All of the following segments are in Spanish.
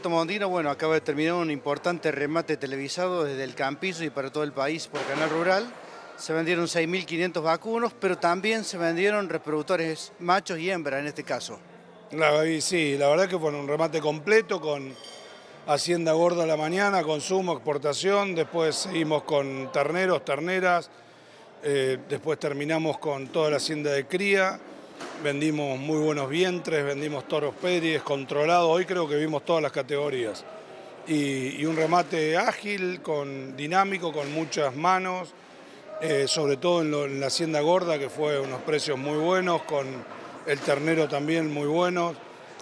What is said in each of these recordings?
Roberto Mondino, bueno, acaba de terminar un importante remate televisado desde el Campizo y para todo el país por Canal Rural. Se vendieron 6.500 vacunos, pero también se vendieron reproductores machos y hembras en este caso. La, sí, la verdad que fue un remate completo con Hacienda Gorda a la mañana, consumo, exportación, después seguimos con terneros, terneras, eh, después terminamos con toda la hacienda de cría, vendimos muy buenos vientres, vendimos toros peries, controlados, hoy creo que vimos todas las categorías. Y, un remate ágil, con, dinámico, con muchas manos, eh, sobre todo en, la hacienda gorda, que fue unos precios muy buenos, con el ternero también muy buenos,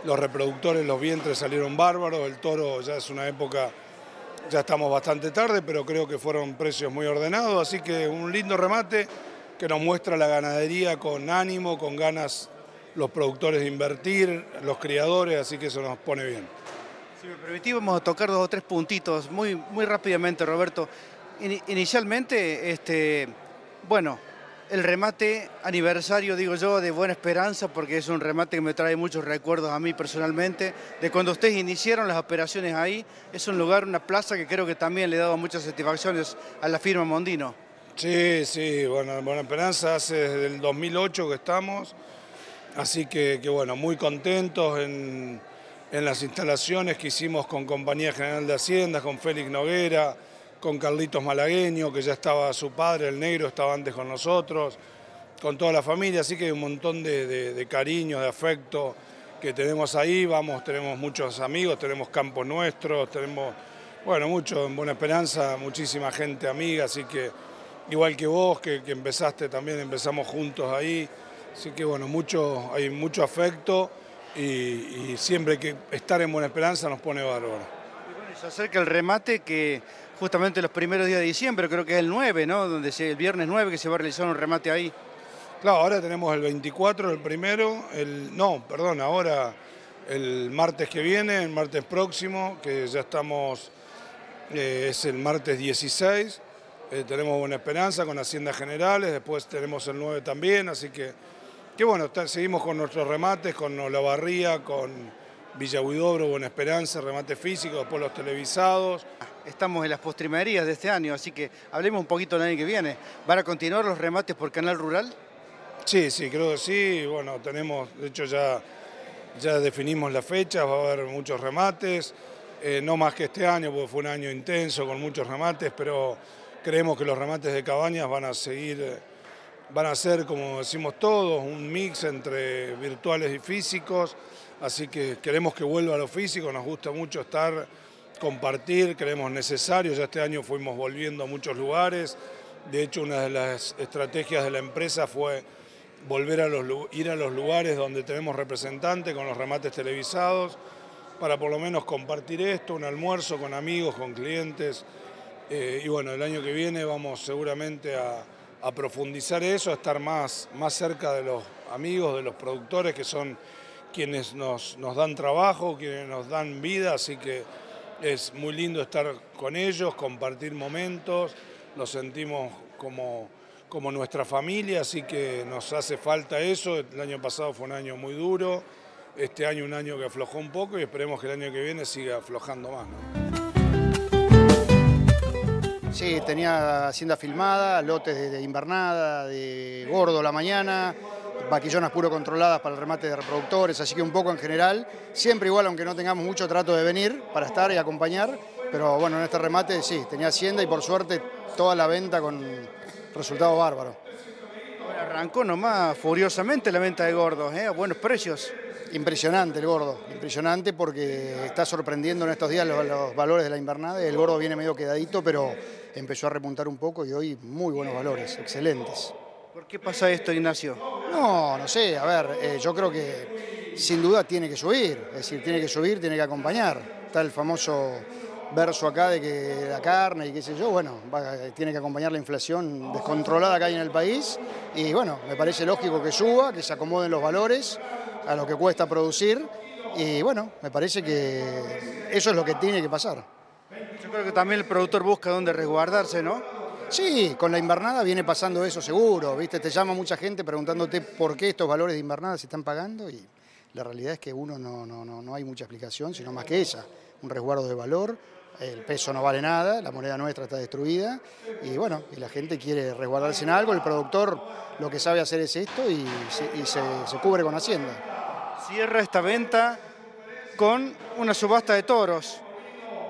los reproductores, los vientres salieron bárbaros, el toro ya es una época, ya estamos bastante tarde, pero creo que fueron precios muy ordenados, así que un lindo remate que nos muestra la ganadería con ánimo, con ganas los productores de invertir, los criadores, así que eso nos pone bien. Si me permitís, vamos a tocar dos o tres puntitos muy, muy rápidamente, Roberto. inicialmente, este, bueno, el remate aniversario, digo yo, de Buena Esperanza, porque es un remate que me trae muchos recuerdos a mí personalmente, de cuando ustedes iniciaron las operaciones ahí. Es un lugar, una plaza que creo que también le daba muchas satisfacciones a la firma Mondino. Sí, sí, bueno, Buena Esperanza hace desde el 2008 que estamos, así que, bueno, muy contentos en, las instalaciones que hicimos con Compañía General de Hacienda, con Félix Noguera, con Carlitos Malagueño, que ya estaba su padre, el negro, estaba antes con nosotros, con toda la familia, así que hay un montón de, de cariño, de afecto que tenemos ahí, vamos, tenemos muchos amigos, tenemos campos nuestros, tenemos, bueno, mucho en Buena Esperanza, muchísima gente amiga, así que igual que vos, que, empezaste también, empezamos juntos ahí. Así que bueno, mucho, hay mucho afecto y, siempre que estar en Buena Esperanza nos pone bárbaro. Y bueno, se acerca el remate que justamente los primeros días de diciembre, creo que es el 9, ¿no? Donde el viernes 9 que se va a realizar un remate ahí. Claro, ahora tenemos el 24, el primero, el no, perdón, ahora el martes que viene, el martes próximo, que ya estamos, eh, es el martes 16 eh, tenemos Buena Esperanza con Haciendas Generales, después tenemos el 9 también, así que, que bueno, seguimos con nuestros remates, con Olavarría, con Villa Huidobro, Buena Esperanza, remate físico, después los televisados. Estamos en las postrimerías de este año, así que hablemos un poquito del año que viene. ¿Van a continuar los remates por Canal Rural? Sí, sí, creo que sí. Bueno, tenemos, de hecho ya, ya definimos las fechas, va a haber muchos remates. Eh, no más que este año, porque fue un año intenso con muchos remates, pero Creemos que los remates de cabañas van a seguir, eh, van a ser, como decimos todos, un mix entre virtuales y físicos, así que queremos que vuelva a lo físico, nos gusta mucho estar, compartir, creemos necesario, ya este año fuimos volviendo a muchos lugares, de hecho una de las estrategias de la empresa fue volver a los, ir a los lugares donde tenemos representantes con los remates televisados, para por lo menos compartir esto, un almuerzo con amigos, con clientes, eh, y bueno, el año que viene vamos seguramente a, profundizar eso, a estar más, más cerca de los amigos, de los productores que son quienes nos, nos dan trabajo, quienes nos dan vida, así que es muy lindo estar con ellos, compartir momentos, nos sentimos como, como nuestra familia, así que nos hace falta eso. El año pasado fue un año muy duro, este año un año que aflojó un poco y esperemos que el año que viene siga aflojando más. Sí, tenía hacienda filmada, lotes de, invernada, de gordo la mañana, vaquillonas puro controladas para el remate de reproductores, así que un poco en general, siempre igual aunque no tengamos mucho trato de venir para estar y acompañar, pero bueno, en este remate sí, tenía hacienda y por suerte toda la venta con resultado bárbaro. arrancó nomás furiosamente la venta de gordos, ¿eh? a buenos precios. Impresionante el gordo, impresionante porque está sorprendiendo en estos días los, valores de la invernada. El gordo viene medio quedadito, pero empezó a repuntar un poco y hoy muy buenos valores, excelentes. ¿Por qué pasa esto, Ignacio? No, no sé, a ver, eh, yo creo que sin duda tiene que subir, es decir, tiene que subir, tiene que acompañar. Está el famoso verso acá de que la carne y qué sé yo, bueno, tiene que acompañar la inflación descontrolada que hay en el país y bueno, me parece lógico que suba, que se acomoden los valores a lo que cuesta producir y bueno, me parece que eso es lo que tiene que pasar. Yo creo que también el productor busca dónde resguardarse, ¿no? Sí, con la invernada viene pasando eso seguro, ¿viste? Te llama mucha gente preguntándote por qué estos valores de invernada se están pagando y la realidad es que uno no, no, no, no hay mucha explicación, sino más que esa. un resguardo de valor, el peso no vale nada, la moneda nuestra está destruida y bueno, y la gente quiere resguardarse en algo, el productor lo que sabe hacer es esto y, se, cubre con Hacienda. Cierra esta venta con una subasta de toros.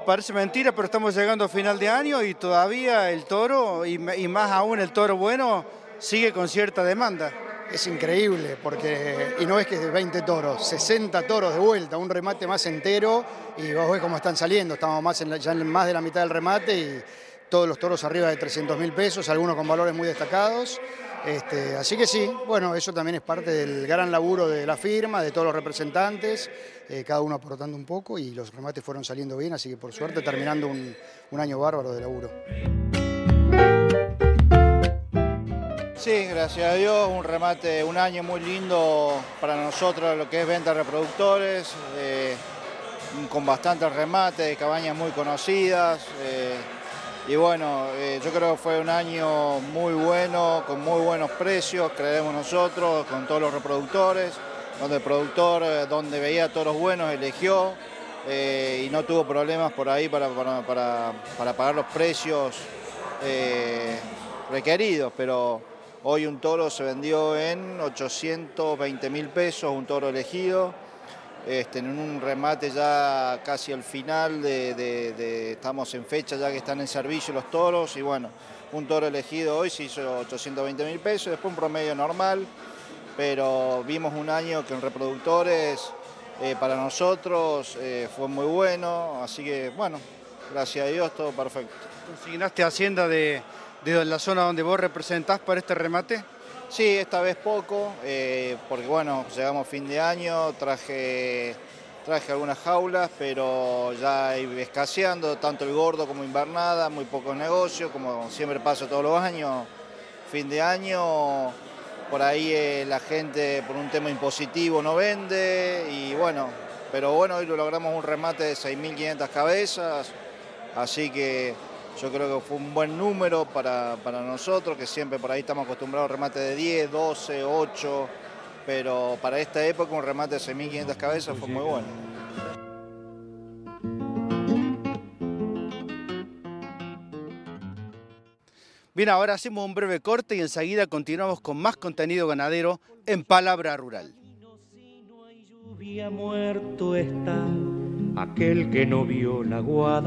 Parece mentira, pero estamos llegando a final de año y todavía el toro, y más aún el toro bueno, sigue con cierta demanda es increíble, porque, y no es que es de 20 toros, 60 toros de vuelta, un remate más entero, y vos ves cómo están saliendo, estamos más ya en más de la mitad del remate y todos los toros arriba de 300 mil pesos, algunos con valores muy destacados. Este, así que sí, bueno, eso también es parte del gran laburo de la firma, de todos los representantes, eh, cada uno aportando un poco y los remates fueron saliendo bien, así que por suerte terminando un año bárbaro de laburo. Sí, gracias a Dios, un remate, un año muy lindo para nosotros, lo que es venta de reproductores, eh, con bastantes remates, cabañas muy conocidas. Eh, y bueno, eh, yo creo que fue un año muy bueno, con muy buenos precios, creemos nosotros, con todos los reproductores, donde el productor, donde veía todos los buenos, eligió y no tuvo problemas por ahí para, para pagar los precios requeridos, pero Hoy un toro se vendió en 820 mil pesos, un toro elegido, este, en un remate ya casi al final, de, estamos en fecha ya que están en servicio los toros y bueno, un toro elegido hoy se hizo 820 mil pesos, después un promedio normal, pero vimos un año que en reproductores eh, para nosotros eh, fue muy bueno, así que bueno, gracias a Dios todo perfecto. ¿Consignaste Hacienda de de la zona donde vos representás para este remate? Sí, esta vez poco, eh, porque bueno, llegamos fin de año, traje, traje algunas jaulas, pero ya escaseando, tanto el gordo como invernada, muy pocos negocios, como siempre pasa todos los años, fin de año, por ahí eh, la gente por un tema impositivo no vende, y bueno, pero bueno, hoy lo logramos un remate de 6.500 cabezas, así que yo creo que fue un buen número para, nosotros, que siempre por ahí estamos acostumbrados a remate de 10, 12, 8, pero para esta época un remate de 6.500 cabezas fue muy bueno. Bien, ahora hacemos un breve corte y enseguida continuamos con más contenido ganadero en Palabra Rural. muerto está aquel que no vio la guada.